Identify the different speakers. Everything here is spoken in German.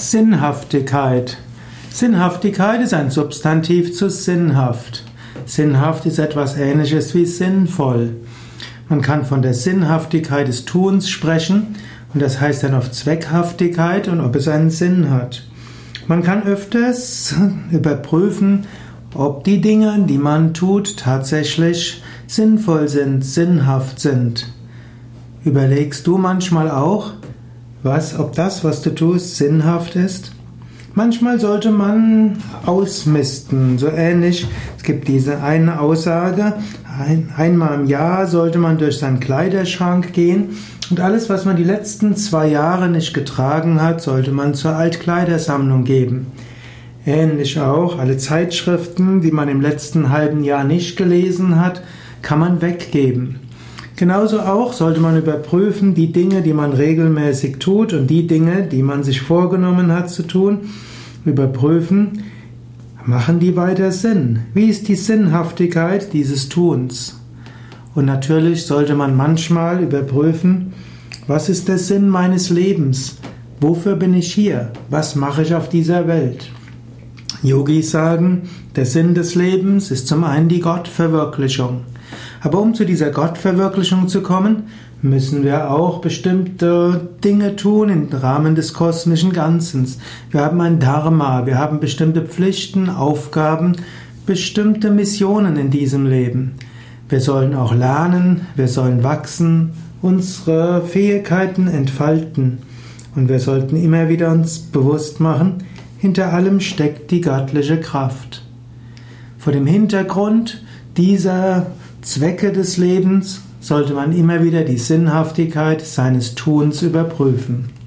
Speaker 1: Sinnhaftigkeit. Sinnhaftigkeit ist ein Substantiv zu sinnhaft. Sinnhaft ist etwas ähnliches wie sinnvoll. Man kann von der Sinnhaftigkeit des Tuns sprechen und das heißt dann auf Zweckhaftigkeit und ob es einen Sinn hat. Man kann öfters überprüfen, ob die Dinge, die man tut, tatsächlich sinnvoll sind, sinnhaft sind. Überlegst du manchmal auch, was, ob das, was du tust, sinnhaft ist? Manchmal sollte man ausmisten, so ähnlich. Es gibt diese eine Aussage, ein, einmal im Jahr sollte man durch seinen Kleiderschrank gehen und alles, was man die letzten zwei Jahre nicht getragen hat, sollte man zur Altkleidersammlung geben. Ähnlich auch, alle Zeitschriften, die man im letzten halben Jahr nicht gelesen hat, kann man weggeben. Genauso auch sollte man überprüfen, die Dinge, die man regelmäßig tut und die Dinge, die man sich vorgenommen hat zu tun, überprüfen, machen die weiter Sinn? Wie ist die Sinnhaftigkeit dieses Tuns? Und natürlich sollte man manchmal überprüfen, was ist der Sinn meines Lebens? Wofür bin ich hier? Was mache ich auf dieser Welt? Yogis sagen, der Sinn des Lebens ist zum einen die Gottverwirklichung. Aber um zu dieser Gottverwirklichung zu kommen, müssen wir auch bestimmte Dinge tun im Rahmen des kosmischen Ganzen. Wir haben ein Dharma, wir haben bestimmte Pflichten, Aufgaben, bestimmte Missionen in diesem Leben. Wir sollen auch lernen, wir sollen wachsen, unsere Fähigkeiten entfalten. Und wir sollten immer wieder uns bewusst machen, hinter allem steckt die göttliche Kraft. Vor dem Hintergrund dieser Zwecke des Lebens sollte man immer wieder die Sinnhaftigkeit seines Tuns überprüfen.